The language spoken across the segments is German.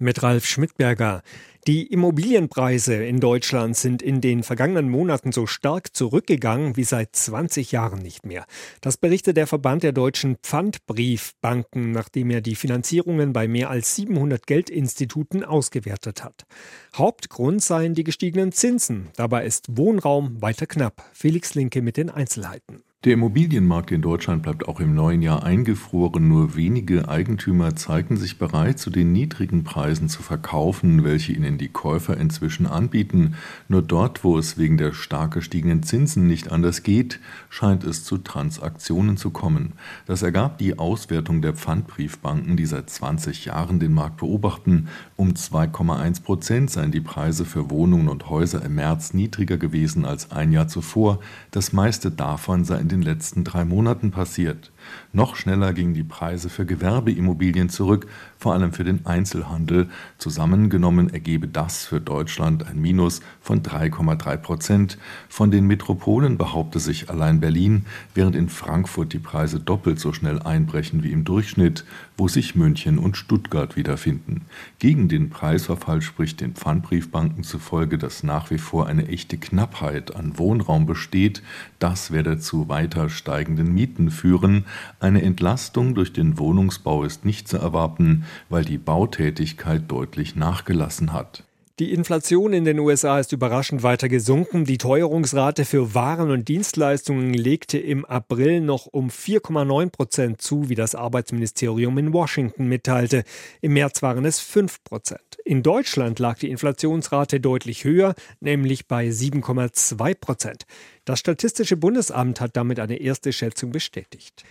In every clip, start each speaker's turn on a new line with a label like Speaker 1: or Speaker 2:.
Speaker 1: Mit Ralf Schmidberger. Die Immobilienpreise in Deutschland sind in den vergangenen Monaten so stark zurückgegangen wie seit 20 Jahren nicht mehr. Das berichtet der Verband der deutschen Pfandbriefbanken, nachdem er die Finanzierungen bei mehr als 700 Geldinstituten ausgewertet hat. Hauptgrund seien die gestiegenen Zinsen. Dabei ist Wohnraum weiter knapp. Felix Linke mit den Einzelheiten.
Speaker 2: Der Immobilienmarkt in Deutschland bleibt auch im neuen Jahr eingefroren. Nur wenige Eigentümer zeigten sich bereit, zu den niedrigen Preisen zu verkaufen, welche ihnen die Käufer inzwischen anbieten. Nur dort, wo es wegen der stark gestiegenen Zinsen nicht anders geht, scheint es zu Transaktionen zu kommen. Das ergab die Auswertung der Pfandbriefbanken, die seit 20 Jahren den Markt beobachten. Um 2,1 Prozent seien die Preise für Wohnungen und Häuser im März niedriger gewesen als ein Jahr zuvor. Das meiste davon sei in den letzten drei Monaten passiert. Noch schneller gingen die Preise für Gewerbeimmobilien zurück, vor allem für den Einzelhandel. Zusammengenommen ergebe das für Deutschland ein Minus von 3,3 Prozent. Von den Metropolen behaupte sich allein Berlin, während in Frankfurt die Preise doppelt so schnell einbrechen wie im Durchschnitt, wo sich München und Stuttgart wiederfinden. Gegen den Preisverfall spricht den Pfandbriefbanken zufolge, dass nach wie vor eine echte Knappheit an Wohnraum besteht. Das werde zu weiter steigenden Mieten führen. Eine Entlastung durch den Wohnungsbau ist nicht zu erwarten, weil die Bautätigkeit deutlich nachgelassen hat.
Speaker 1: Die Inflation in den USA ist überraschend weiter gesunken. Die Teuerungsrate für Waren und Dienstleistungen legte im April noch um 4,9 Prozent zu, wie das Arbeitsministerium in Washington mitteilte. Im März waren es 5 Prozent. In Deutschland lag die Inflationsrate deutlich höher, nämlich bei 7,2 Prozent. Das Statistische Bundesamt hat damit eine erste Schätzung bestätigt.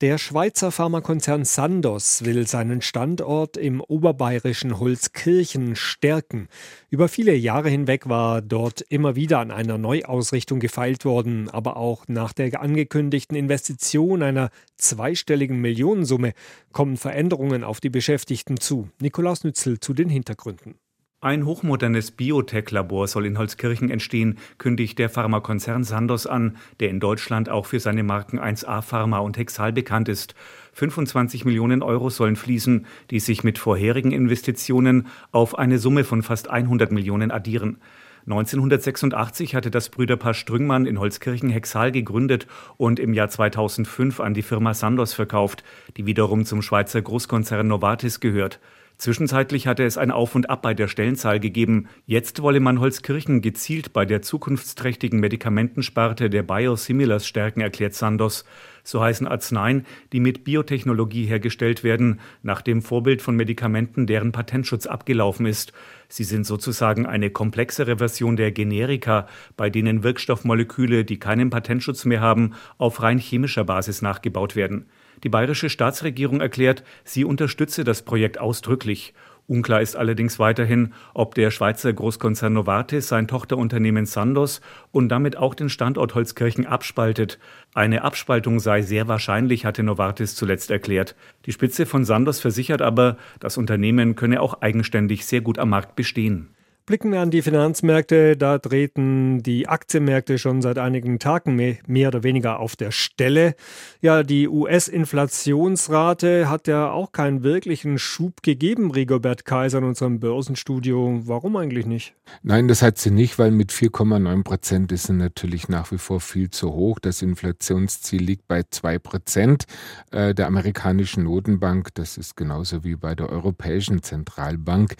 Speaker 1: Der Schweizer Pharmakonzern Sandoz will seinen Standort im oberbayerischen Holzkirchen stärken. Über viele Jahre hinweg war dort immer wieder an einer Neuausrichtung gefeilt worden, aber auch nach der angekündigten Investition einer zweistelligen Millionensumme kommen Veränderungen auf die Beschäftigten zu. Nikolaus Nützel zu den Hintergründen.
Speaker 3: Ein hochmodernes Biotech-Labor soll in Holzkirchen entstehen, kündigt der Pharmakonzern Sandoz an, der in Deutschland auch für seine Marken 1A Pharma und Hexal bekannt ist. 25 Millionen Euro sollen fließen, die sich mit vorherigen Investitionen auf eine Summe von fast 100 Millionen addieren. 1986 hatte das Brüderpaar Strüngmann in Holzkirchen Hexal gegründet und im Jahr 2005 an die Firma Sandoz verkauft, die wiederum zum Schweizer Großkonzern Novartis gehört. Zwischenzeitlich hatte es ein Auf und Ab bei der Stellenzahl gegeben. Jetzt wolle man Holzkirchen gezielt bei der zukunftsträchtigen Medikamentensparte der Biosimilars stärken, erklärt Sandos. So heißen Arzneien, die mit Biotechnologie hergestellt werden, nach dem Vorbild von Medikamenten, deren Patentschutz abgelaufen ist. Sie sind sozusagen eine komplexere Version der Generika, bei denen Wirkstoffmoleküle, die keinen Patentschutz mehr haben, auf rein chemischer Basis nachgebaut werden. Die bayerische Staatsregierung erklärt, sie unterstütze das Projekt ausdrücklich. Unklar ist allerdings weiterhin, ob der Schweizer Großkonzern Novartis sein Tochterunternehmen Sandos und damit auch den Standort Holzkirchen abspaltet. Eine Abspaltung sei sehr wahrscheinlich, hatte Novartis zuletzt erklärt. Die Spitze von Sandos versichert aber, das Unternehmen könne auch eigenständig sehr gut am Markt bestehen.
Speaker 1: Blicken wir an die Finanzmärkte, da treten die Aktienmärkte schon seit einigen Tagen mehr oder weniger auf der Stelle. Ja, die US-Inflationsrate hat ja auch keinen wirklichen Schub gegeben, Rigobert Kaiser in unserem Börsenstudio. Warum eigentlich nicht?
Speaker 4: Nein, das hat sie nicht, weil mit 4,9 Prozent ist sie natürlich nach wie vor viel zu hoch. Das Inflationsziel liegt bei 2 Prozent äh, der amerikanischen Notenbank. Das ist genauso wie bei der Europäischen Zentralbank.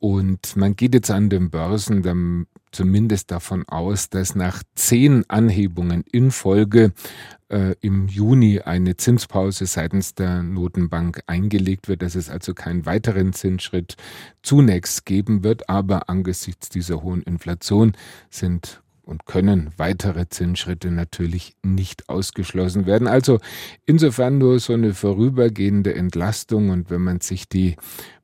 Speaker 4: Und man geht jetzt an den Börsen dann zumindest davon aus, dass nach zehn Anhebungen in Folge äh, im Juni eine Zinspause seitens der Notenbank eingelegt wird, dass es also keinen weiteren Zinsschritt zunächst geben wird. Aber angesichts dieser hohen Inflation sind und können weitere Zinsschritte natürlich nicht ausgeschlossen werden. Also insofern nur so eine vorübergehende Entlastung und wenn man sich die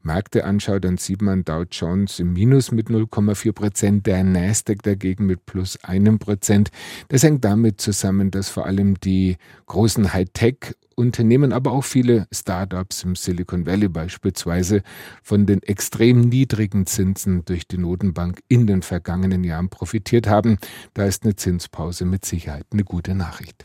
Speaker 4: Märkte anschaut, dann sieht man Dow Jones im Minus mit 0,4 Prozent, der Nasdaq dagegen mit plus einem Prozent. Das hängt damit zusammen, dass vor allem die großen Hightech Unternehmen, aber auch viele Startups im Silicon Valley beispielsweise von den extrem niedrigen Zinsen durch die Notenbank in den vergangenen Jahren profitiert haben. Da ist eine Zinspause mit Sicherheit eine gute Nachricht.